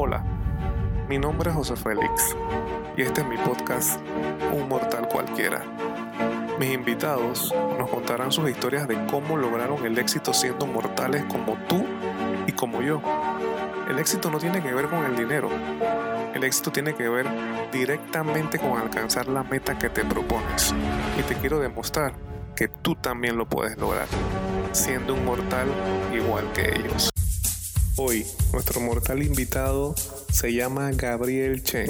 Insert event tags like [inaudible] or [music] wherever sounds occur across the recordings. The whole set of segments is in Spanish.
Hola, mi nombre es José Félix y este es mi podcast Un Mortal Cualquiera. Mis invitados nos contarán sus historias de cómo lograron el éxito siendo mortales como tú y como yo. El éxito no tiene que ver con el dinero. El éxito tiene que ver directamente con alcanzar la meta que te propones. Y te quiero demostrar que tú también lo puedes lograr, siendo un mortal igual que ellos. Hoy, nuestro mortal invitado se llama Gabriel Chen.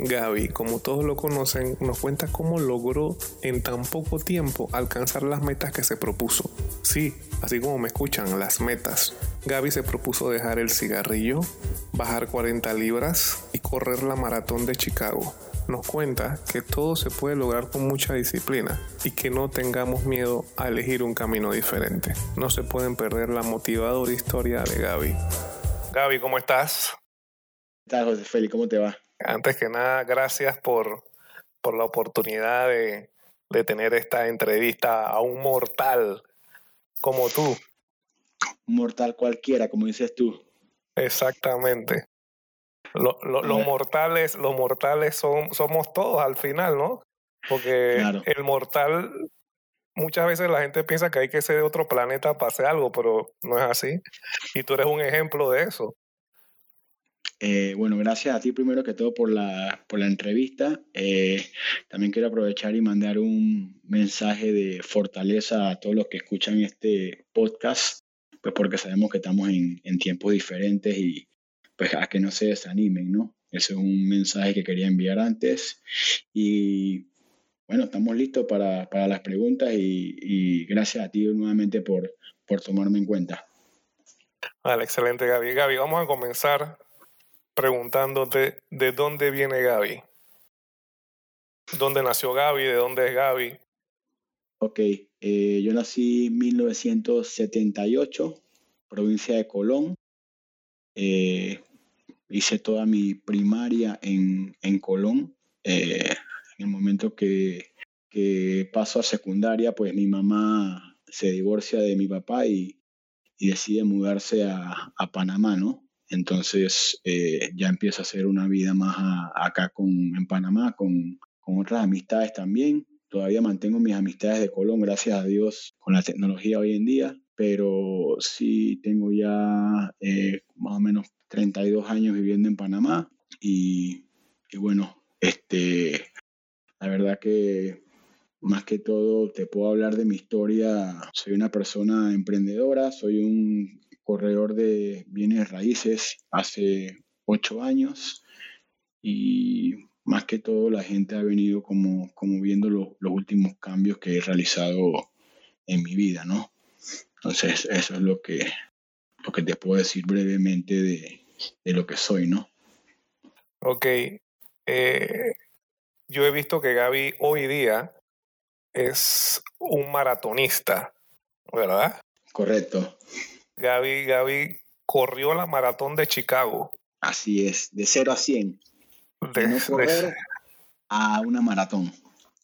Gaby, como todos lo conocen, nos cuenta cómo logró en tan poco tiempo alcanzar las metas que se propuso. Sí, así como me escuchan, las metas. Gaby se propuso dejar el cigarrillo, bajar 40 libras y correr la maratón de Chicago. Nos cuenta que todo se puede lograr con mucha disciplina y que no tengamos miedo a elegir un camino diferente. No se pueden perder la motivadora historia de Gaby. Gaby, ¿cómo estás? ¿Qué tal, José Félix? ¿Cómo te va? Antes que nada, gracias por, por la oportunidad de, de tener esta entrevista a un mortal como tú. Un mortal cualquiera, como dices tú. Exactamente. Lo, lo, los mortales, los mortales son, somos todos al final, ¿no? Porque Claro. el mortal, muchas veces la gente piensa que hay que ser de otro planeta para hacer algo, pero no es así. Y tú eres un ejemplo de eso. Eh, bueno, gracias a ti primero que todo por la, por la entrevista. Eh, también quiero aprovechar y mandar un mensaje de fortaleza a todos los que escuchan este podcast, pues porque sabemos que estamos en, en tiempos diferentes y pues a que no se desanimen, ¿no? Ese es un mensaje que quería enviar antes. Y bueno, estamos listos para, para las preguntas y, y gracias a ti nuevamente por, por tomarme en cuenta. Vale, excelente, Gaby. Gaby, vamos a comenzar preguntándote de dónde viene Gaby. ¿Dónde nació Gaby? ¿De dónde es Gaby? Ok, eh, yo nací en 1978, provincia de Colón. Eh, hice toda mi primaria en, en Colón. Eh, en el momento que, paso a secundaria, pues mi mamá se divorcia de mi papá y, decide mudarse a, a Panamá, ¿no? Entonces eh, ya empiezo a hacer una vida más acá con, en Panamá, con, con otras amistades también. Todavía mantengo mis amistades de Colón, gracias a Dios, con la tecnología hoy en día, pero sí tengo ya eh, más o menos 32 años viviendo en Panamá y, bueno, este, la verdad que más que todo te puedo hablar de mi historia. Soy una persona emprendedora, soy un corredor de bienes raíces hace ocho años y más que todo la gente ha venido como, como viendo lo- los últimos cambios que he realizado en mi vida, ¿no? Entonces eso es lo que, lo que te puedo decir brevemente de, de lo que soy, ¿no? Ok. eh, yo he visto que Gaby hoy día es un maratonista, ¿verdad? Correcto, Gaby, Gaby corrió la maratón de Chicago. así es, de 0 a 100, De- de no de- correr a una maratón.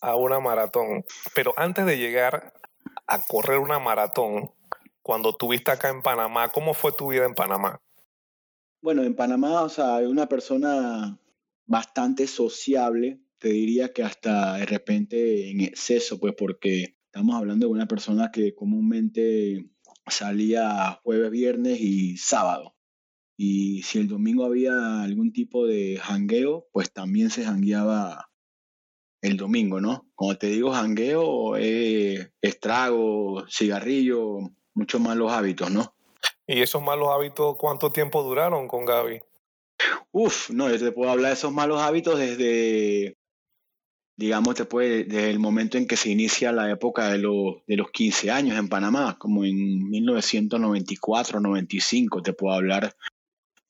a una maratón. Pero antes de llegar a correr una maratón, cuando estuviste acá en Panamá, ¿cómo fue tu vida en Panamá? Bueno, en Panamá, o sea, una persona bastante sociable, te diría que hasta de repente en exceso, pues porque estamos hablando de una persona que comúnmente salía jueves, viernes y sábado. Y si el domingo había algún tipo de jangueo, pues también se jangueaba el domingo, ¿no? Cuando te digo jangueo, eh, estrago, cigarrillo, muchos malos hábitos, ¿no? ¿Y esos malos hábitos cuánto tiempo duraron con Gaby? Uf, no, yo te puedo hablar de esos malos hábitos desde, digamos, te puede, desde el momento en que se inicia la época de los, de los 15 años en Panamá, como en 1994, 95, te puedo hablar.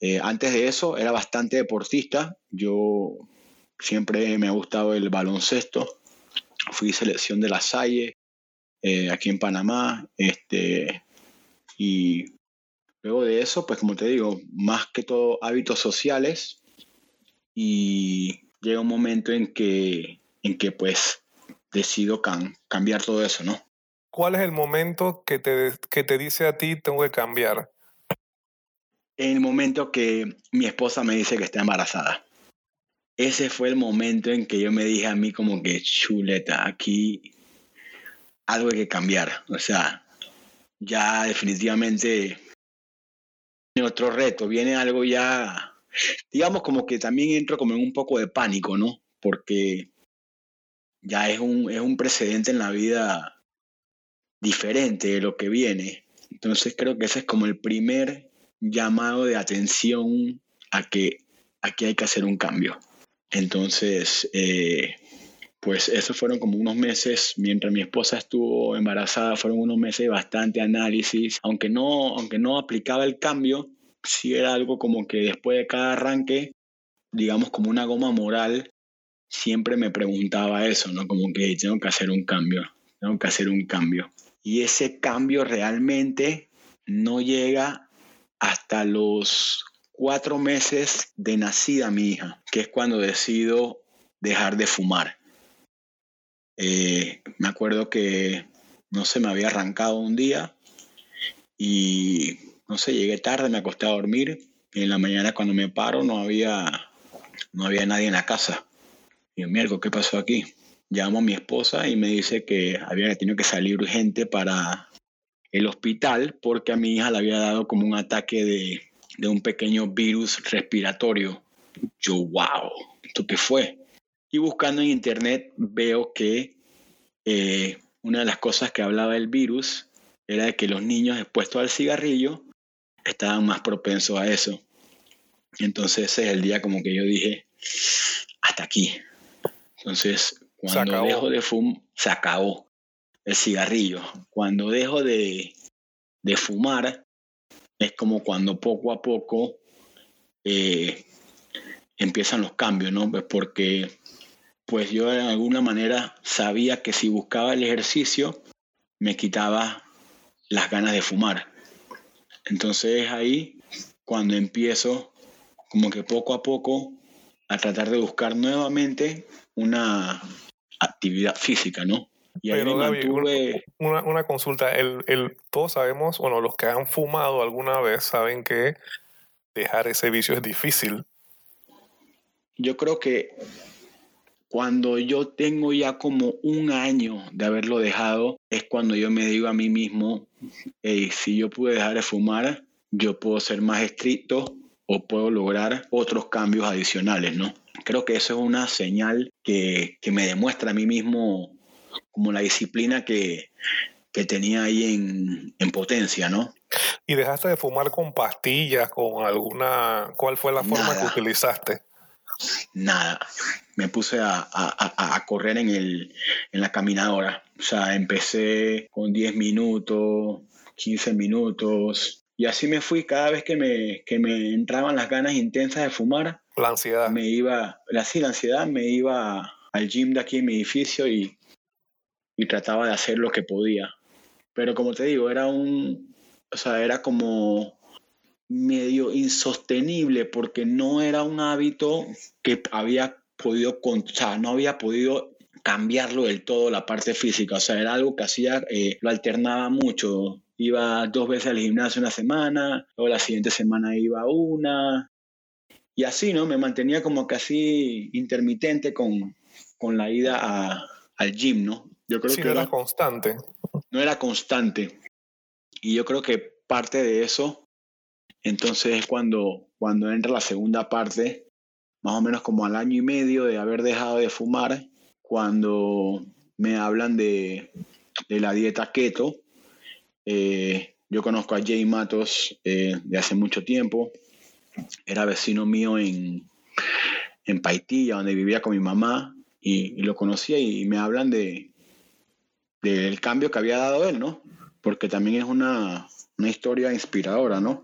Eh, antes de eso era bastante deportista, yo siempre me ha gustado el baloncesto, fui selección de la Salle eh, aquí en Panamá, este, y Luego de eso, pues como te digo, más que todo hábitos sociales y llega un momento en que, en que pues decido cam- cambiar todo eso, ¿no? ¿Cuál es el momento que te, que te dice a ti tengo que cambiar? en el momento que mi esposa me dice que está embarazada. Ese fue el momento en que yo me dije a mí como que chuleta, aquí algo hay que cambiar. O sea, ya definitivamente otro reto, viene algo ya, digamos como que también entro como en un poco de pánico, ¿no? Porque ya es un, es un precedente en la vida diferente de lo que viene. Entonces creo que ese es como el primer llamado de atención a que aquí hay que hacer un cambio. Entonces, eh, pues esos fueron como unos meses, mientras mi esposa estuvo embarazada, fueron unos meses de bastante análisis, aunque no, aunque no aplicaba el cambio, sí era algo como que después de cada arranque, digamos como una goma moral, siempre me preguntaba eso, ¿no? Como que tengo que hacer un cambio, tengo que hacer un cambio. Y ese cambio realmente no llega hasta los cuatro meses de nacida mi hija, que es cuando decido dejar de fumar. Eh, me acuerdo que, no sé, me había arrancado un día y, no sé, llegué tarde, me acosté a dormir y en la mañana cuando me paro no había, no había nadie en la casa. Y yo, mierda, ¿qué pasó aquí? Llamo a mi esposa y me dice que había tenido que salir urgente para el hospital porque a mi hija le había dado como un ataque de, de un pequeño virus respiratorio. Yo, wow, ¿esto qué fue? Y buscando en internet veo que eh, una de las cosas que hablaba el virus era de que los niños expuestos al cigarrillo estaban más propensos a eso. Entonces ese es el día como que yo dije, hasta aquí. Entonces, cuando dejo de fumar, se acabó el cigarrillo. Cuando dejo de, de fumar, es como cuando poco a poco eh, empiezan los cambios, ¿no? Pues porque pues yo de alguna manera sabía que si buscaba el ejercicio me quitaba las ganas de fumar. Entonces es ahí cuando empiezo como que poco a poco a tratar de buscar nuevamente una actividad física, ¿no? Pero una, consulta, el, el, todos sabemos, bueno, los que han fumado alguna vez saben que dejar ese vicio es difícil. Yo creo que cuando yo tengo ya como un año de haberlo dejado, es cuando yo me digo a mí mismo, si yo pude dejar de fumar, yo puedo ser más estricto o puedo lograr otros cambios adicionales, ¿no? Creo que eso es una señal que, que me demuestra a mí mismo como la disciplina que, tenía ahí en, potencia, ¿no? ¿Y dejaste de fumar con pastillas, con alguna... ¿Cuál fue la forma que utilizaste? Nada. Me puse a, correr en, el, en la caminadora. O sea, empecé con 10 minutos, 15 minutos. Y así me fui cada vez que me, que me entraban las ganas intensas de fumar. La ansiedad. Me iba, la, sí, la ansiedad, me iba al gym de aquí en mi edificio y y trataba de hacer lo que podía. Pero como te digo, era un, o sea, era como medio insostenible porque no era un hábito que había podido, o sea, no había podido cambiarlo del todo la parte física, o sea, era algo que hacía, eh, lo alternaba mucho, iba dos veces al gimnasio una semana, luego la siguiente semana iba una, y así, ¿no? Me mantenía como casi intermitente con, con la ida al gym, ¿no? Yo creo que no era, constante. No era constante. Y yo creo que parte de eso, entonces es cuando, cuando entra la segunda parte, más o menos como al año y medio de haber dejado de fumar, cuando me hablan de, la dieta keto. Eh, yo conozco a Jay Matos eh, de hace mucho tiempo. Era vecino mío en, en Paitilla, donde vivía con mi mamá, y, y lo conocía y me hablan de, del cambio que había dado él, ¿no? Porque también es una, historia inspiradora, ¿no?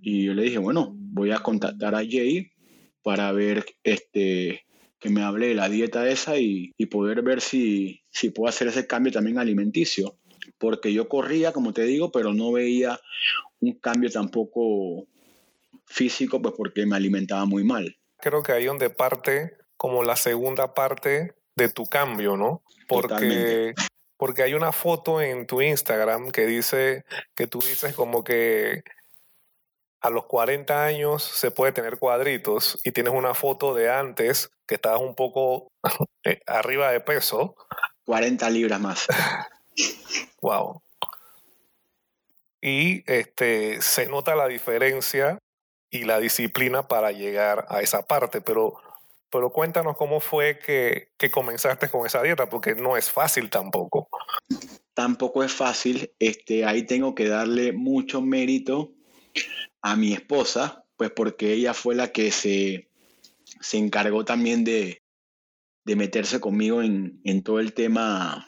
Y yo le dije, bueno, voy a contactar a Jay para ver este que me hable de la dieta esa y, poder ver si, si puedo hacer ese cambio también alimenticio. Porque yo corría, como te digo, pero no veía un cambio tampoco físico, pues porque me alimentaba muy mal. Creo que ahí donde parte como la segunda parte de tu cambio, ¿no? Porque porque hay una foto en tu Instagram que dice, que tú dices como que a los 40 años se puede tener cuadritos y tienes una foto de antes que estabas un poco [laughs] eh, arriba de peso. 40 libras más. [laughs] wow. Y este, se nota la diferencia y la disciplina para llegar a esa parte, pero, pero cuéntanos cómo fue que, que comenzaste con esa dieta, porque no es fácil tampoco. Tampoco es fácil, este, ahí tengo que darle mucho mérito a mi esposa, pues porque ella fue la que se, se encargó también de, de meterse conmigo en, en, todo el tema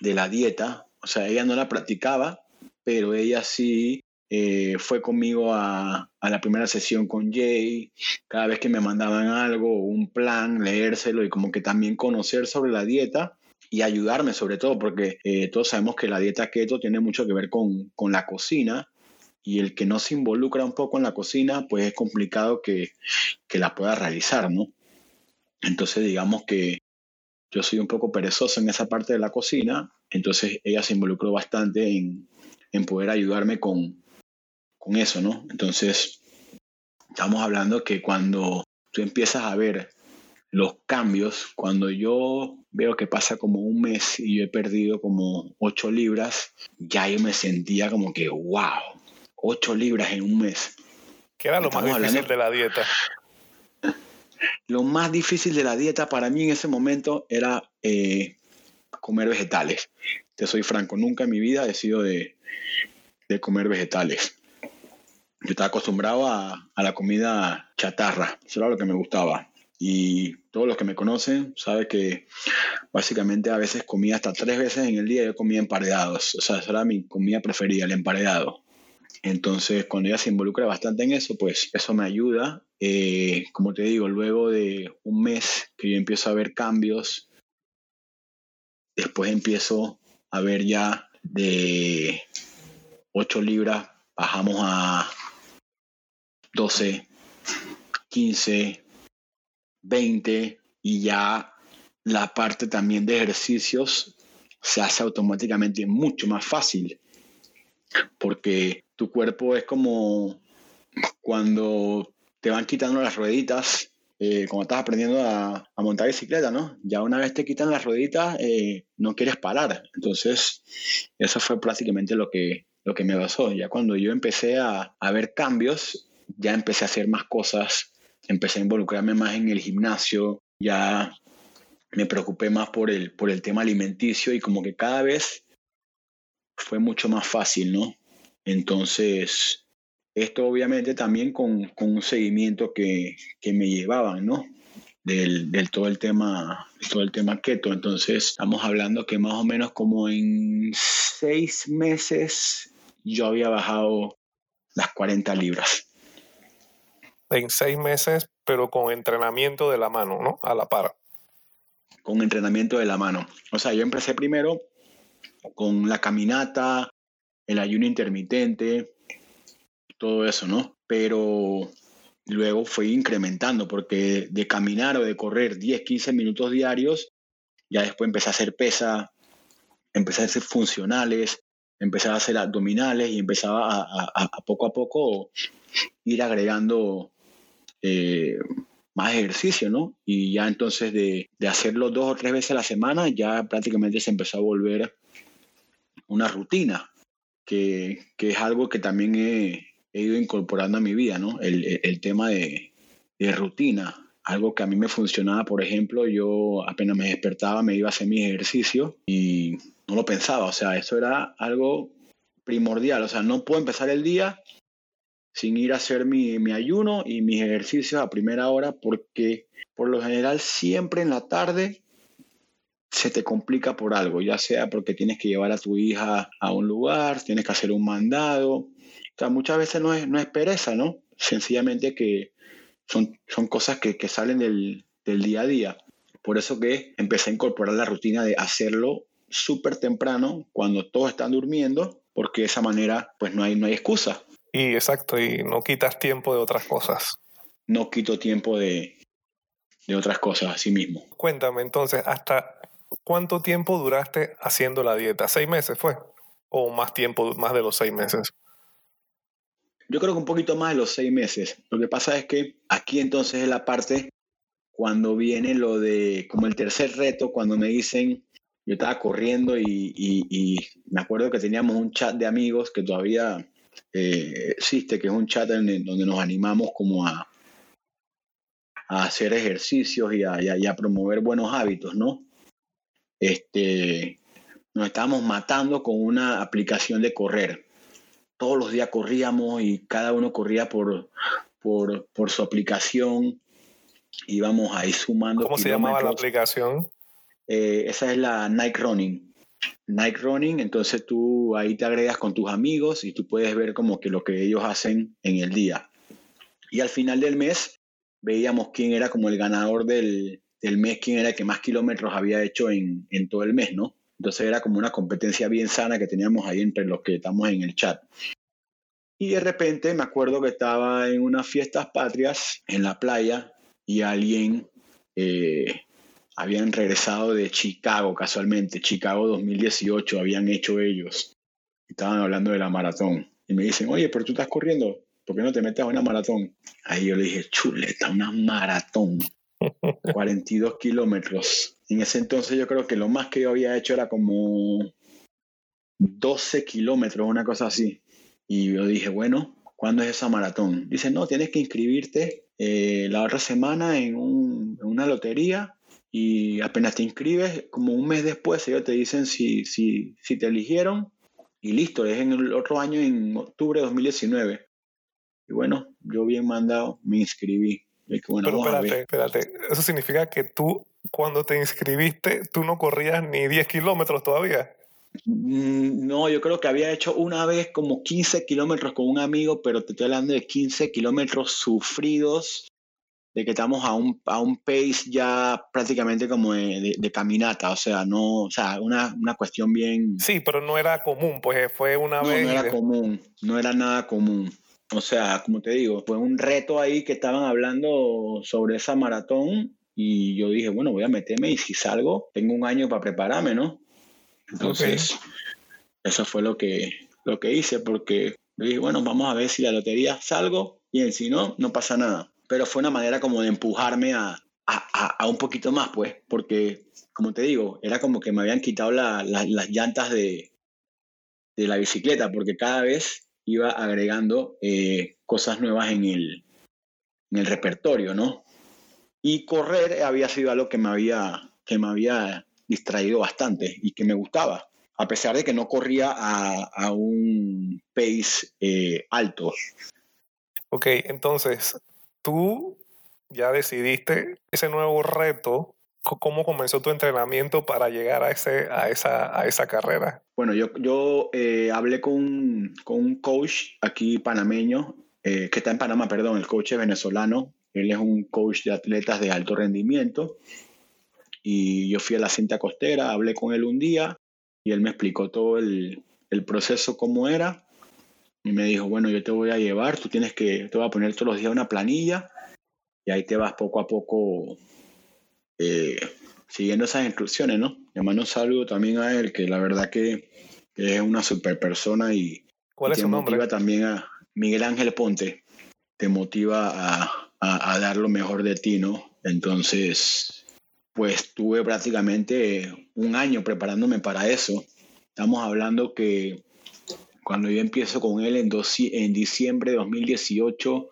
de la dieta. O sea, ella no la practicaba, pero ella sí eh, fue conmigo a, a, la primera sesión con Jay. Cada vez que me mandaban algo, un plan, leérselo y como que también conocer sobre la dieta y ayudarme sobre todo, porque eh, todos sabemos que la dieta keto tiene mucho que ver con, con la cocina y el que no se involucra un poco en la cocina, pues es complicado que, que la pueda realizar, ¿no? Entonces digamos que yo soy un poco perezoso en esa parte de la cocina, entonces ella se involucró bastante en, en poder ayudarme con, con eso, ¿no? Entonces, estamos hablando que cuando tú empiezas a ver los cambios, cuando yo veo que pasa como un mes y yo he perdido como 8 libras, ya yo me sentía como que, wow, 8 libras en un mes. ¿Qué era lo más difícil de la dieta? [laughs] Lo más difícil de la dieta para mí en ese momento era eh, comer vegetales. Te soy franco, nunca en mi vida he sido de, de comer vegetales. Yo estaba acostumbrado a, a, la comida chatarra, eso era lo que me gustaba. Y todos los que me conocen saben que básicamente a veces comía hasta tres veces en el día, yo comía emparedados. O sea, esa era mi comida preferida, el emparedado. Entonces, cuando ella se involucra bastante en eso, pues eso me ayuda. Eh, como te digo, luego de un mes que yo empiezo a ver cambios, después empiezo a ver ya de 8 libras, bajamos a 12, 15, 20 y ya la parte también de ejercicios se hace automáticamente mucho más fácil porque tu cuerpo es como cuando te van quitando las rueditas, eh, cuando estás aprendiendo a, montar bicicleta, ¿no? Ya una vez te quitan las rueditas, eh, no quieres parar. Entonces, eso fue prácticamente lo que, lo que me pasó. Ya cuando yo empecé a, a ver cambios, ya empecé a hacer más cosas, empecé a involucrarme más en el gimnasio, ya me preocupé más por el, por el tema alimenticio y como que cada vez fue mucho más fácil, ¿no? Entonces, esto obviamente también con, con un seguimiento que, que, me llevaban, ¿no? Del, del, todo el tema todo el tema keto entonces estamos hablando que más o menos como en seis meses yo había bajado las 40 libras en seis meses pero con entrenamiento de la mano no a la par. Con entrenamiento de la mano. O sea yo empecé primero con la caminata, el ayuno intermitente, todo eso, ¿no? Pero luego fue incrementando porque de caminar o de correr 10, 15 minutos diarios, ya después empecé a hacer pesa, empecé a hacer funcionales, empecé a hacer abdominales y empezaba a, poco a poco ir agregando eh, más ejercicio, ¿no? Y ya entonces de, de hacerlo dos o tres veces a la semana, ya prácticamente se empezó a volver una rutina, que, que, es algo que también he, ido incorporando a mi vida, ¿no? El, el tema de, de, rutina, algo que a mí me funcionaba, por ejemplo, yo apenas me despertaba, me iba a hacer mis ejercicios y no lo pensaba, o sea, eso era algo primordial, o sea, no puedo empezar el día sin ir a hacer mi, ayuno y mis ejercicios a primera hora porque por lo general siempre en la tarde se te complica por algo, ya sea porque tienes que llevar a tu hija a un lugar, tienes que hacer un mandado. O sea, muchas veces no es, no es pereza, ¿no? Sencillamente que son, son cosas que, que salen del, del día a día. Por eso que empecé a incorporar la rutina de hacerlo súper temprano, cuando todos están durmiendo, porque de esa manera pues no hay, no hay excusa. Y exacto, y no quitas tiempo de otras cosas. No quito tiempo de, de otras cosas a sí mismo. Cuéntame entonces, ¿hasta ¿Cuánto tiempo duraste haciendo la dieta? ¿Seis meses fue? ¿O más tiempo, más de los seis meses? yo creo que un poquito más de los seis meses. Lo que pasa es que aquí entonces es la parte cuando viene lo de, como el tercer reto, cuando me dicen, yo estaba corriendo y, me acuerdo que teníamos un chat de amigos que todavía eh, existe, que es un chat en, donde nos animamos como a, a hacer ejercicios y a, y a, promover buenos hábitos, ¿no? Este, nos estábamos matando con una aplicación de correr. Todos los días corríamos y cada uno corría por, por, por su aplicación íbamos ahí sumando. ¿Cómo se llamaba la aplicación? Eh, esa es la Nike Running. Nike Running, entonces tú ahí te agregas con tus amigos y tú puedes ver como que lo que ellos hacen en el día. Y al final del mes veíamos quién era como el ganador del, del mes, quién era el que más kilómetros había hecho en, en todo el mes, ¿no? Entonces era como una competencia bien sana que teníamos ahí entre los que estamos en el chat. Y de repente me acuerdo que estaba en unas fiestas patrias en la playa y alguien eh, habían regresado de Chicago casualmente, Chicago 2018 habían hecho ellos. Estaban hablando de la maratón y me dicen, oye, pero tú estás corriendo, ¿por qué no te metes a una maratón? Ahí yo le dije, chuleta, una maratón. [laughs] 42 kilómetros. En ese entonces yo creo que lo más que yo había hecho era como 12 kilómetros, una cosa así. Y yo dije, bueno, ¿cuándo es esa maratón? Dice, no, tienes que inscribirte eh, la otra semana en, una lotería y apenas te inscribes, como un mes después ellos te dicen si, si, si te eligieron y listo, es en el otro año, en octubre de 2019. Y bueno, yo bien mandado, me inscribí. Pero espérate, espérate, eso significa que tú, cuando te inscribiste, tú no corrías ni 10 kilómetros todavía. Mm, no, yo creo que había hecho una vez como 15 kilómetros con un amigo, pero te estoy hablando de 15 kilómetros sufridos, de que estamos a un, a un pace ya prácticamente como de, caminata, o sea, no, o sea, una, una, cuestión bien... Sí, pero no era común, pues fue una vez... No era común, no era nada común. O sea, como te digo, fue un reto ahí que estaban hablando sobre esa maratón y yo dije, bueno, voy a meterme y si salgo, tengo un año para prepararme, ¿no? Entonces, eso fue lo que, lo que hice porque dije, bueno, vamos a ver si la lotería salgo y si no, no pasa nada. Pero fue una manera como de empujarme a, a, un poquito más, pues, porque, como te digo, era como que me habían quitado las llantas de, de la bicicleta, porque cada vez iba agregando eh, cosas nuevas en el, en el repertorio, ¿no? Y correr había sido algo que me había, que me había distraído bastante y que me gustaba, a pesar de que no corría a, un pace eh, alto. Ok, entonces, tú ya decidiste ese nuevo reto. ¿Cómo comenzó tu entrenamiento para llegar a, ese, a, esa, a esa carrera? Bueno, yo, yo eh, hablé con, con, un coach aquí panameño, eh, que está en Panamá, perdón, el coach venezolano. Él es un coach de atletas de alto rendimiento y yo fui a la cinta costera, hablé con él un día y él me explicó todo el, el proceso, cómo era. Y me dijo, bueno, yo te voy a llevar, tú tienes que, te voy a poner todos los días una planilla y ahí te vas poco a poco eh, siguiendo esas instrucciones, ¿no? Le mando un saludo también a él, que la verdad que, que es una super persona y, ¿Cuál es te motiva también a Miguel Ángel Ponte, te motiva a, a, a dar lo mejor de ti, ¿no? Entonces, pues tuve prácticamente un año preparándome para eso. Estamos hablando que cuando yo empiezo con él en, en diciembre de 2018,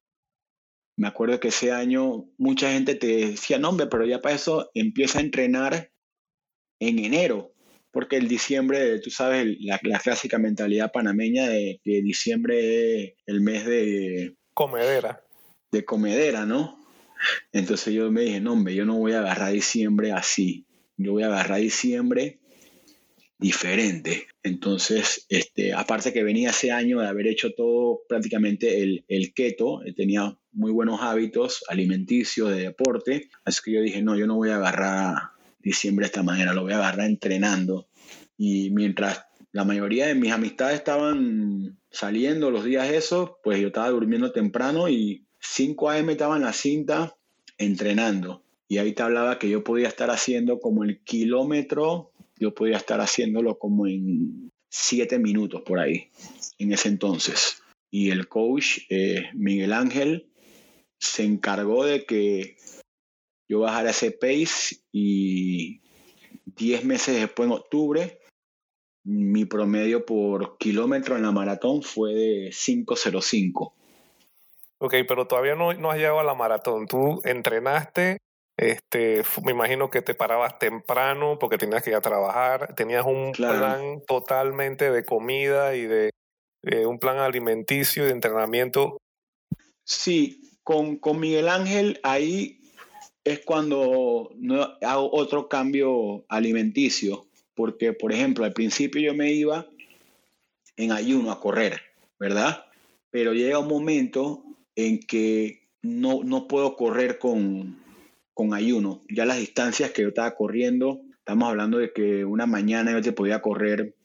me acuerdo que ese año mucha gente te decía, no, hombre, pero ya para eso empieza a entrenar en enero, porque el diciembre, tú sabes, la, clásica mentalidad panameña de que diciembre es el mes de... Comedera. De comedera, ¿no? Entonces yo me dije, no, hombre, yo no voy a agarrar diciembre así. Yo voy a agarrar diciembre diferente. Entonces, este, aparte que venía ese año de haber hecho todo prácticamente el, el keto, eh, tenía muy buenos hábitos alimenticios, de deporte, así que yo dije, no, yo no voy a agarrar diciembre de esta manera, lo voy a agarrar entrenando. Y mientras la mayoría de mis amistades estaban saliendo los días esos, pues yo estaba durmiendo temprano y 5 AM estaba en la cinta entrenando y ahí te hablaba que yo podía estar haciendo como el kilómetro, yo podía estar haciéndolo como en 7 minutos por ahí, en ese entonces. y el coach eh, Miguel Ángel se encargó de que yo bajara ese pace y 10 meses después, en octubre, mi promedio por kilómetro en la maratón fue de 5.05. Ok, pero todavía no, no has llegado a la maratón. Tú entrenaste, este, me imagino que te parabas temprano porque tenías que ir a trabajar, tenías un plan totalmente de comida y de, un plan alimenticio y de entrenamiento. Sí, con, con Miguel Ángel ahí es cuando no, hago otro cambio alimenticio, porque por ejemplo al principio yo me iba en ayuno a correr, ¿verdad? Pero llega un momento en que no, no puedo correr con, con ayuno. Ya las distancias que yo estaba corriendo, estamos hablando de que una mañana yo te podía correr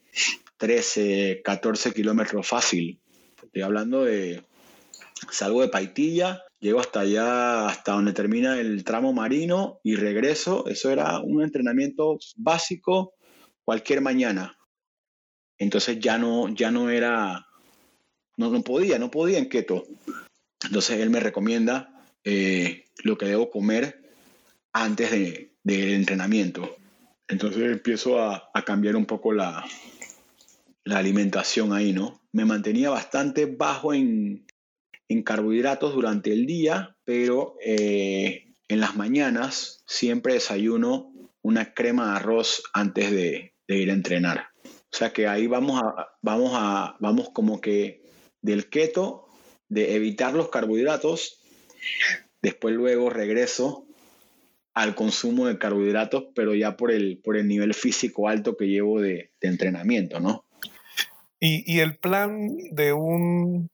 13, 14 kilómetros fácil. Estoy hablando de, salgo de Paitilla, llego hasta allá, hasta donde termina el tramo marino y regreso. Eso era un entrenamiento básico cualquier mañana. Entonces ya no, ya no era, no, no podía, no podía en keto. Entonces él me recomienda eh, lo que debo comer antes de, del entrenamiento. Entonces empiezo a, cambiar un poco la, la, alimentación ahí, ¿no? Me mantenía bastante bajo en, carbohidratos durante el día, pero eh, en las mañanas siempre desayuno una crema de arroz antes de, de, ir a entrenar. O sea que ahí vamos a, vamos a, vamos como que del keto de evitar los carbohidratos, después luego regreso al consumo de carbohidratos, pero ya por el, por el nivel físico alto que llevo de, entrenamiento, ¿no? Y, el plan de un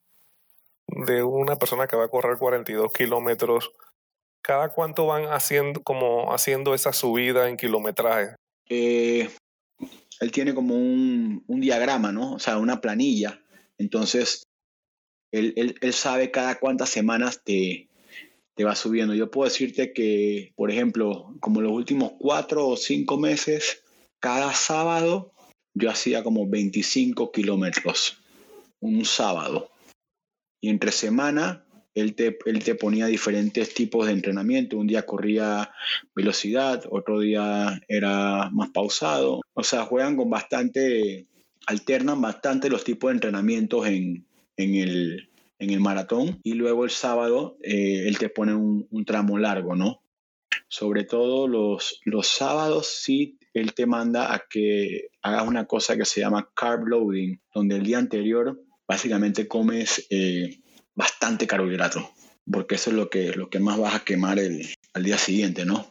de una persona que va a correr 42 kilómetros, ¿cada cuánto van haciendo, como haciendo esa subida en kilometraje? Eh, él tiene como un, un, diagrama, ¿no? O sea, una planilla. Entonces, él, sabe cada cuántas semanas te, te va subiendo. Yo puedo decirte que, por ejemplo, como los últimos cuatro o cinco meses, cada sábado yo hacía como 25 kilómetros, un sábado. Y entre semana, él te, él te ponía diferentes tipos de entrenamiento. Un día corría velocidad, otro día era más pausado. O sea, juegan con bastante, alternan bastante los tipos de entrenamientos en, en el, en el maratón y luego el sábado eh, él te pone un, tramo largo, ¿no? Sobre todo los, los sábados sí él te manda a que hagas una cosa que se llama carb loading, donde el día anterior básicamente comes eh, bastante carbohidrato, porque eso es lo que, lo que más vas a quemar el, al día siguiente, ¿no?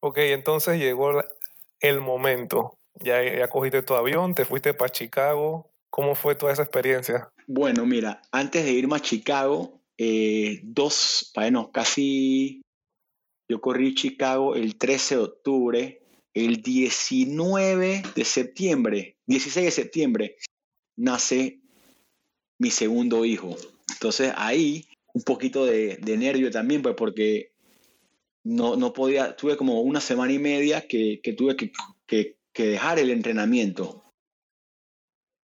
Ok, entonces llegó el momento. Ya, ya cogiste tu avión, te fuiste para Chicago, ¿Cómo fue toda esa experiencia? Bueno, mira, antes de irme a Chicago, eh, dos, bueno, casi, yo corrí Chicago el 13 de octubre, el 19 de septiembre, 16 de septiembre, nace mi segundo hijo. Entonces ahí un poquito de, nervio también, pues porque no, no, podía, tuve como una semana y media que, tuve que, que dejar el entrenamiento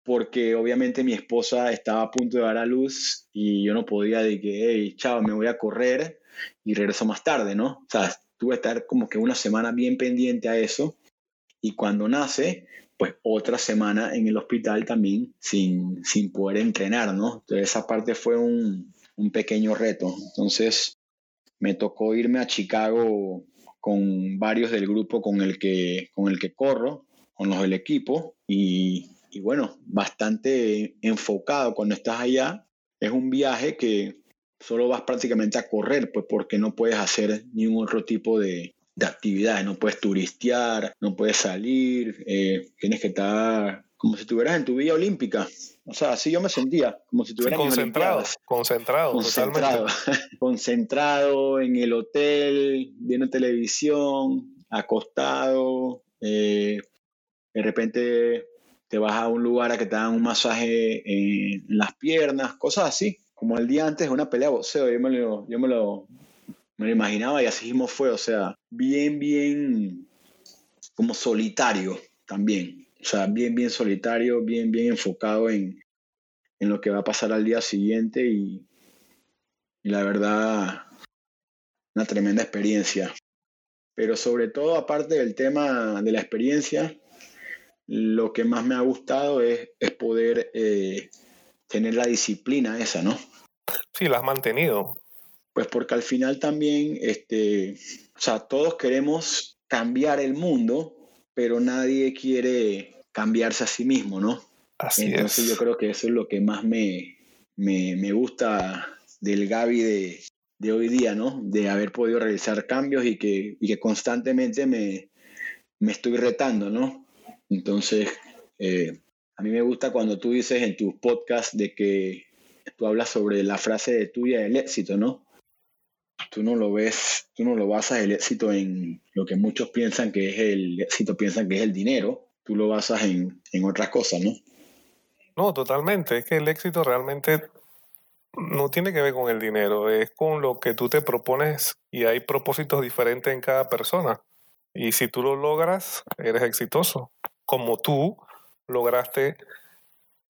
porque obviamente mi esposa estaba a punto de dar a luz y yo no podía de que, hey, chao, me voy a correr y regreso más tarde, ¿no? O sea, tuve que estar como que una semana bien pendiente a eso y cuando nace, pues otra semana en el hospital también sin, sin poder entrenar, ¿no? Entonces esa parte fue un, un pequeño reto. Entonces me tocó irme a Chicago con varios del grupo con el que, con el que corro, con los del equipo y y bueno, bastante enfocado cuando estás allá. Es un viaje que solo vas prácticamente a correr, pues porque no puedes hacer ningún otro tipo de, de actividades, no puedes turistear, no puedes salir, eh, tienes que estar como si estuvieras en tu vía olímpica. O sea, así yo me sentía, como si estuvieras concentrado, concentrado, concentrado, [laughs] concentrado en el hotel, viendo televisión, acostado, eh, de repente te vas a un lugar a que te dan un masaje en las piernas, cosas así, como el día antes una pelea de boxeo, yo me lo, yo me lo, me imaginaba y así mismo fue, o sea, bien, bien, como solitario también, o sea, bien, bien solitario, bien, bien enfocado en, en lo que va a pasar al día siguiente y la verdad, una tremenda experiencia. Pero sobre todo, aparte del tema de la experiencia, lo que más me ha gustado es, es poder eh, tener la disciplina esa, ¿no? Sí, la has mantenido. Pues porque al final también, este, o sea, todos queremos cambiar el mundo, pero nadie quiere cambiarse a sí mismo, ¿no? Así Entonces yo creo que eso es lo que más me, me, me gusta del Gaby de, de, hoy día, ¿no? De haber podido realizar cambios y que, y que constantemente me, me estoy retando, ¿no? Entonces, eh, a mí me gusta cuando tú dices en tus podcasts de que tú hablas sobre la frase de tuya del éxito, ¿no? Tú no lo ves, tú no lo basas el éxito en lo que muchos piensan que es el éxito, piensan que es el dinero, tú lo basas en, en otras cosas, ¿no? No, totalmente. Es que el éxito realmente no tiene que ver con el dinero, es con lo que tú te propones y hay propósitos diferentes en cada persona. Y si tú lo logras, eres exitoso. Como tú lograste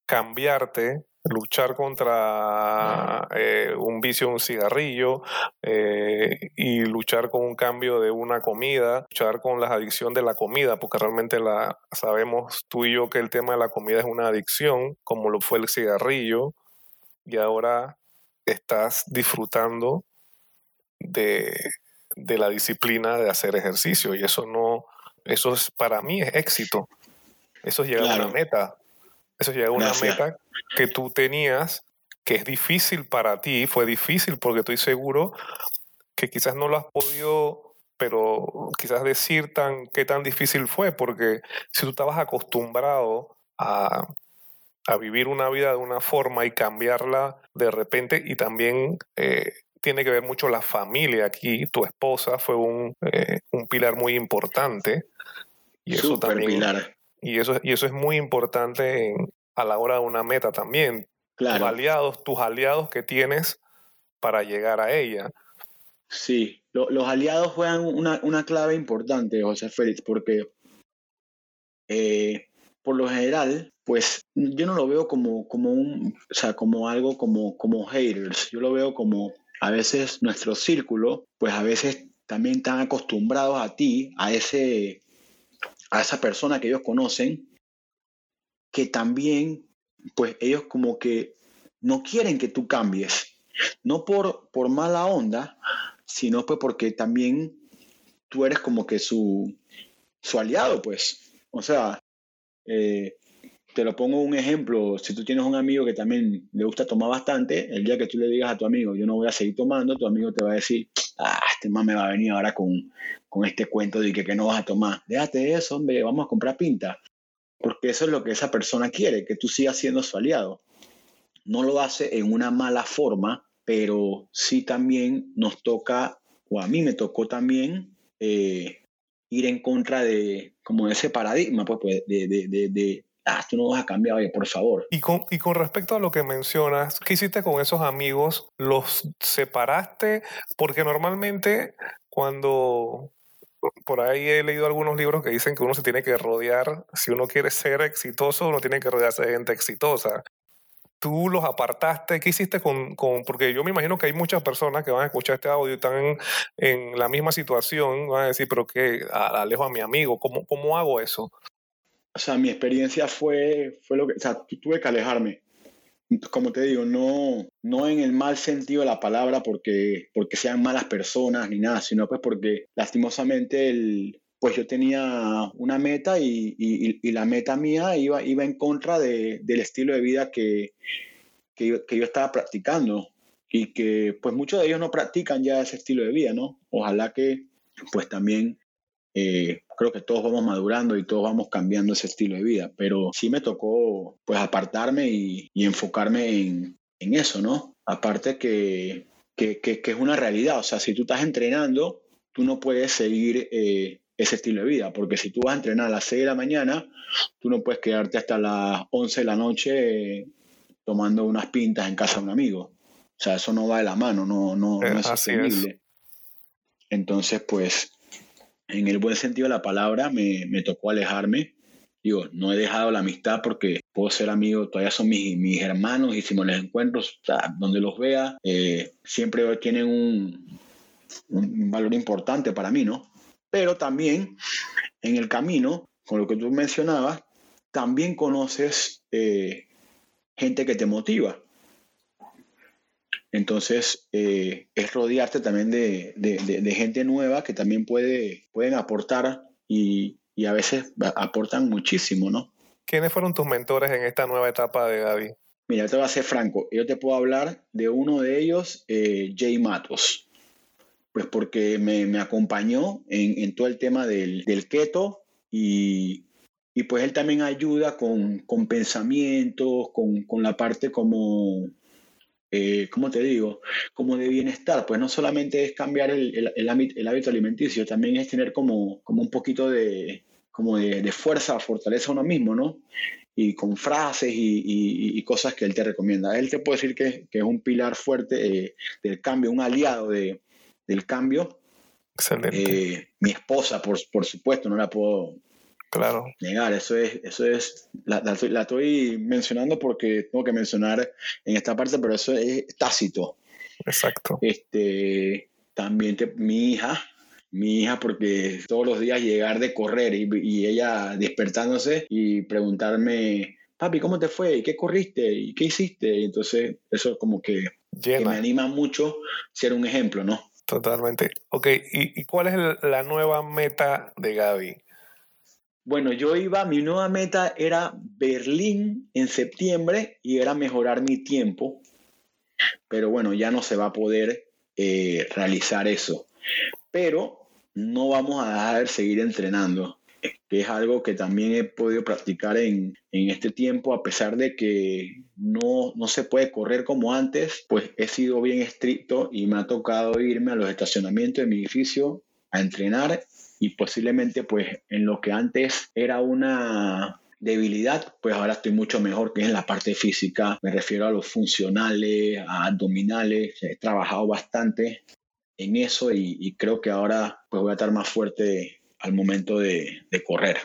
cambiarte, luchar contra eh, un vicio, un cigarrillo, eh, y luchar con un cambio de una comida, luchar con la adicción de la comida, porque realmente la sabemos tú y yo que el tema de la comida es una adicción, como lo fue el cigarrillo, y ahora estás disfrutando de, de la disciplina de hacer ejercicio, y eso no, eso es para mí es éxito. Eso es llegar a una meta. Eso es llegar a una meta que tú tenías, que es difícil para ti, fue difícil porque estoy seguro que quizás no lo has podido, pero quizás decir tan, qué tan difícil fue, porque si tú estabas acostumbrado a, a vivir una vida de una forma y cambiarla de repente y también eh, tiene que ver mucho la familia aquí. Tu esposa fue un, eh, un pilar muy importante. Y eso también, pilar. Y eso, y eso es muy importante a la hora de una meta también. Tus aliados, tus aliados que tienes para llegar a ella. Sí, los aliados juegan una, una, clave importante, José Félix, porque eh, por lo general, pues yo no lo veo como, como un, o sea, como algo como, como haters. Yo lo veo como a veces nuestro círculo, pues a veces también están acostumbrados a ti, a ese, a esa persona que ellos conocen, que también, pues ellos como que no quieren que tú cambies, no por, por mala onda, sino pues porque también tú eres como que su, su aliado, pues. O sea, eh, te lo pongo un ejemplo, si tú tienes un amigo que también le gusta tomar bastante, el día que tú le digas a tu amigo, yo no voy a seguir tomando, tu amigo te va a decir, ah, este más me va a venir ahora con, con este cuento de que, que no vas a tomar. Déjate eso, hombre, vamos a comprar pinta. Porque eso es lo que esa persona quiere, que tú sigas siendo su aliado. No lo hace en una mala forma, pero sí también nos toca, o a mí me tocó también, eh, ir en contra de como ese paradigma, pues, pues de, de, de, de ah, tú no vas a cambiar, oye, por favor. Y con, y con respecto a lo que mencionas, ¿qué hiciste con esos amigos? ¿Los separaste? Porque normalmente cuando por ahí he leído algunos libros que dicen que uno se tiene que rodear, si uno quiere ser exitoso, uno tiene que rodearse de gente exitosa. Tú los apartaste, ¿qué hiciste con, con, porque yo me imagino que hay muchas personas que van a escuchar este audio y están en, en la misma situación, van a decir, pero que alejo a mi amigo, ¿cómo, cómo hago eso? O sea, mi experiencia fue, fue lo que, o sea, tuve que alejarme como te digo, no, no en el mal sentido de la palabra porque, porque sean malas personas ni nada, sino pues porque lastimosamente el, pues yo tenía una meta y, y, la meta mía iba, iba en contra de, del estilo de vida que, que yo, que, yo, estaba practicando y que pues muchos de ellos no practican ya ese estilo de vida, ¿no? Ojalá que pues también eh, creo que todos vamos madurando y todos vamos cambiando ese estilo de vida, pero sí me tocó pues apartarme y, enfocarme en, en, eso, ¿no? Aparte que, que, que, es una realidad, o sea, si tú estás entrenando, tú no puedes seguir eh, ese estilo de vida, porque si tú vas a entrenar a las 6 de la mañana, tú no puedes quedarte hasta las 11 de la noche eh, tomando unas pintas en casa de un amigo. O sea, eso no va de la mano, no, no, no es sostenible. Entonces, pues en el buen sentido de la palabra, me, me tocó alejarme digo, no he dejado la amistad porque puedo ser amigo, todavía son mis, mis hermanos y si me los encuentro, donde los vea, eh, siempre tienen un, un, valor importante para mí, ¿no? Pero también en el camino, con lo que tú mencionabas, también conoces eh, gente que te motiva. Entonces, eh, es rodearte también de, de, gente nueva que también puede, pueden aportar y, y a veces aportan muchísimo, ¿no? ¿Quiénes fueron tus mentores en esta nueva etapa de Gaby? Mira, te voy a ser franco. Yo te puedo hablar de uno de ellos, eh, Jay Matos. Pues porque me, me acompañó en, en, todo el tema del, del keto y, y, pues él también ayuda con, con pensamientos, con, con, la parte como, eh, ¿cómo te digo? Como de bienestar. Pues no solamente es cambiar el, el, el, hábito alimenticio, también es tener como, como un poquito de, como de, fuerza, fortaleza a uno mismo, ¿no? Y con frases y, cosas que él te recomienda. Él te puede decir que, es un pilar fuerte eh, del cambio, un aliado de, del cambio. Excelente. Eh, mi esposa, por, por supuesto, no la puedo claro. negar. Eso es, eso es la, la, estoy mencionando porque tengo que mencionar en esta parte, pero eso es tácito. Exacto. Este, también mi hija, mi hija porque todos los días llegar de correr y, ella despertándose y preguntarme, papi, ¿cómo te fue? ¿Y qué corriste? ¿Y qué hiciste? Entonces eso como que, me anima mucho ser un ejemplo, ¿no? Totalmente. Ok, ¿y, cuál es la nueva meta de Gaby? Bueno, yo iba, mi nueva meta era Berlín en septiembre y era mejorar mi tiempo, pero bueno, ya no se va a poder eh, realizar eso. Pero no vamos a dejar de seguir entrenando, que es algo que también he podido practicar en, este tiempo, a pesar de que no, no se puede correr como antes, pues he sido bien estricto y me ha tocado irme a los estacionamientos de mi edificio a entrenar y posiblemente pues en lo que antes era una debilidad, pues ahora estoy mucho mejor que en la parte física. Me refiero a los funcionales, a abdominales. He trabajado bastante en eso y, creo que ahora pues voy a estar más fuerte al momento de, correr.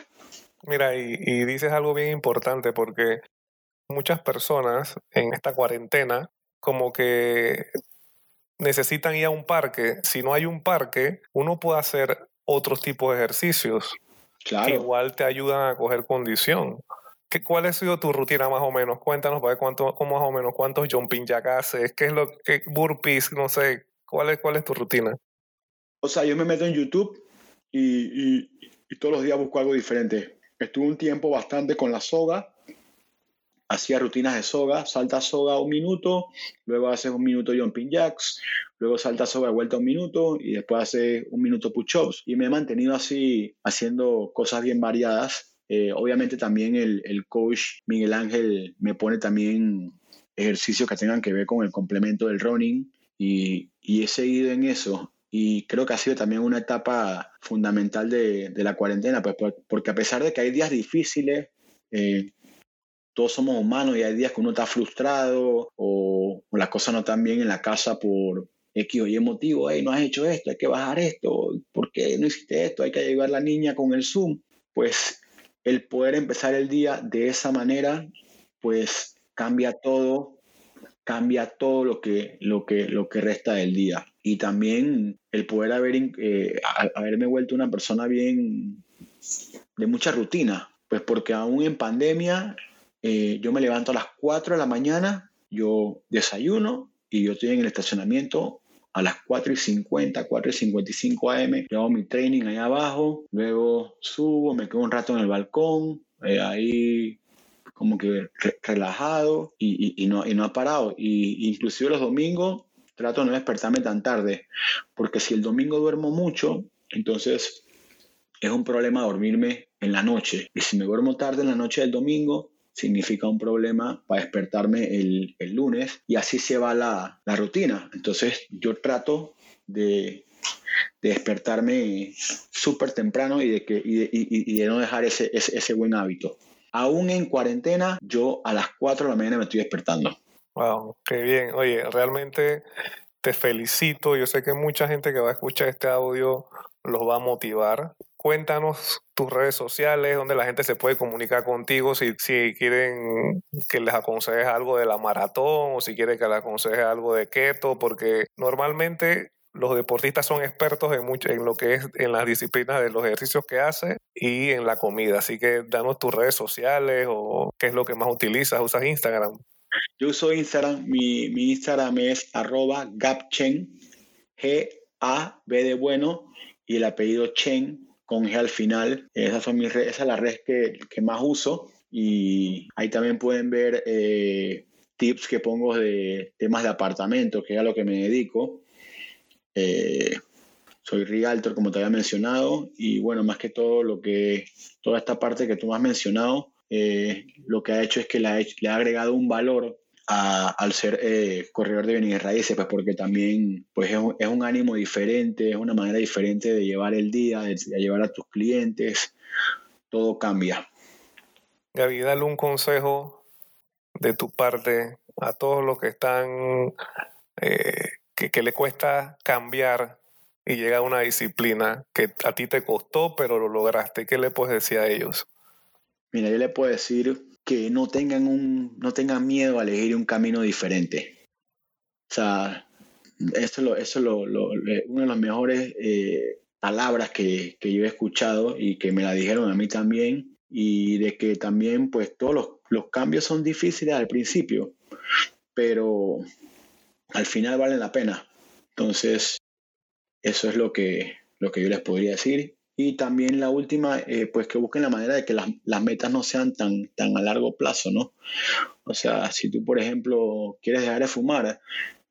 Mira, y, dices algo bien importante porque muchas personas en esta cuarentena como que necesitan ir a un parque. Si no hay un parque, uno puede hacer otros tipos de ejercicios claro. que igual te ayudan a coger condición. ¿Qué, ¿Cuál ha sido tu rutina más o menos? Cuéntanos para ver cuánto, cómo más o menos cuántos jumping jack haces, qué es lo que burpees, no sé, ¿Cuál es, cuál es tu rutina? O sea, yo me meto en YouTube y, y, todos los días busco algo diferente. Estuve un tiempo bastante con la soga, hacía rutinas de soga, salta soga un minuto, luego haces un minuto jumping jacks, luego salta soga vuelta un minuto y después haces un minuto push-ups. Y me he mantenido así haciendo cosas bien variadas. Eh, obviamente también el, el, coach Miguel Ángel me pone también ejercicios que tengan que ver con el complemento del running y, y he seguido en eso. Y creo que ha sido también una etapa fundamental de, de la cuarentena, pues, porque a pesar de que hay días difíciles, eh, todos somos humanos y hay días que uno está frustrado o, o las cosas no están bien en la casa por X o Y motivo, hey, no has hecho esto, hay que bajar esto, ¿por qué no hiciste esto? Hay que llevar a la niña con el Zoom. Pues el poder empezar el día de esa manera, pues cambia todo cambia todo lo que, lo que, lo que resta del día. Y también el poder haber, eh, haberme vuelto una persona bien de mucha rutina, pues porque aún en pandemia eh, yo me levanto a las 4 de la mañana, yo desayuno y yo estoy en el estacionamiento a las 4 y 50, 4 y 55 am, yo hago mi training ahí abajo, luego subo, me quedo un rato en el balcón, eh, ahí como que relajado y, no, y no ha parado. Y inclusive los domingos trato de no despertarme tan tarde, porque si el domingo duermo mucho, entonces es un problema dormirme en la noche. Y si me duermo tarde en la noche del domingo, significa un problema para despertarme el, el lunes y así se va la, la rutina. Entonces yo trato de, de despertarme súper temprano y de, que, y de, y, de no dejar ese, ese, ese buen hábito. Aún en cuarentena, yo a las 4 de la mañana me estoy despertando. Wow, qué bien. Oye, realmente te felicito. Yo sé que mucha gente que va a escuchar este audio los va a motivar cuéntanos tus redes sociales, donde la gente se puede comunicar contigo, si, si quieren que les aconsejes algo de la maratón o si quieren que les aconsejes algo de keto, porque normalmente los deportistas son expertos en mucho en lo que es en las disciplinas de los ejercicios que hacen y en la comida. Así que danos tus redes sociales o qué es lo que más utilizas. ¿Usas Instagram? Yo uso Instagram. Mi, mi Instagram es arroba gapchen, G-A-B de bueno y el apellido Chen con G al final. Esas son mis redes, esa es la red que, que más uso. Y ahí también pueden ver eh, tips que pongo de temas de apartamento, que es a lo que me dedico. Eh, soy realtor, como te había mencionado, y bueno, más que todo lo que, toda esta parte que tú me has mencionado, eh, lo que ha hecho es que le ha, le ha agregado un valor a, al ser eh, corredor de bienes raíces, pues porque también pues es un, es un, ánimo diferente, es una manera diferente de llevar el día, de, de llevar a tus clientes, todo cambia. Gaby, dale un consejo de tu parte a todos los que están eh, que, que le cuesta cambiar y llega a una disciplina que a ti te costó, pero lo lograste. ¿Qué le puedes decir a ellos? Mira, yo le puedo decir que no tengan, un, no tengan miedo a elegir un camino diferente. O sea, esto, lo, eso lo, lo, una de las mejores eh, palabras que, que, yo he escuchado y que me la dijeron a mí también, y de que también pues todos los, los cambios son difíciles al principio, pero al final valen la pena. Entonces, eso es lo que, lo que yo les podría decir. Y también la última, eh, pues que busquen la manera de que las, las, metas no sean tan, tan a largo plazo, ¿no? O sea, si tú, por ejemplo, quieres dejar de fumar,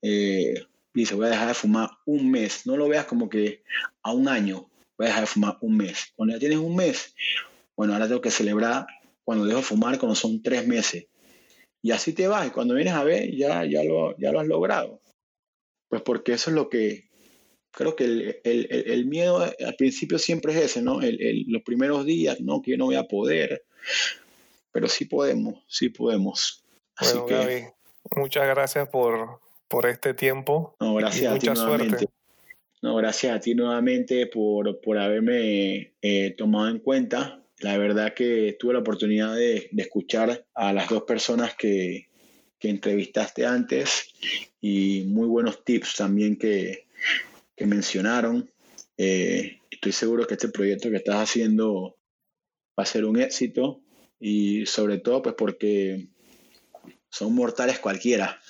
eh, dices, voy a dejar de fumar un mes, no lo veas como que a un año, voy a dejar de fumar un mes. Cuando ya tienes un mes, bueno, ahora tengo que celebrar cuando dejo de fumar, cuando son tres meses. Y así te vas, y cuando vienes a ver, ya, ya, lo, ya lo has logrado. Pues porque eso es lo que, creo que el, el, el, miedo al principio siempre es ese, ¿no? El, los primeros días, ¿no? Que yo no voy a poder, pero sí podemos, sí podemos. Así bueno, que... Gaby, muchas gracias por, por este tiempo. No, gracias a ti nuevamente. Suerte. No, gracias a ti nuevamente por, por haberme eh, tomado en cuenta. La verdad que tuve la oportunidad de, de escuchar a las dos personas que, que entrevistaste antes y muy buenos tips también que, que mencionaron. Eh, estoy seguro que este proyecto que estás haciendo va a ser un éxito y sobre todo pues porque son mortales cualquiera.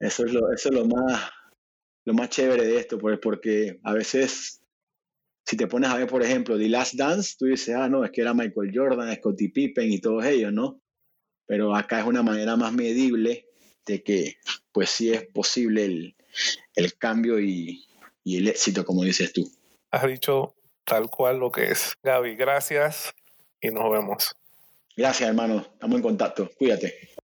Eso es lo, eso es lo más lo más chévere de esto, pues, porque a veces si te pones a ver, por ejemplo, The Last Dance, tú dices, ah, no, es que era Michael Jordan, Scottie Pippen y todos ellos, ¿no? Pero acá es una manera más medible de que, pues sí es posible el, el cambio y, y el éxito, como dices tú. Has dicho tal cual lo que es. Gaby, gracias y nos vemos. Gracias, hermano. Estamos en contacto. Cuídate.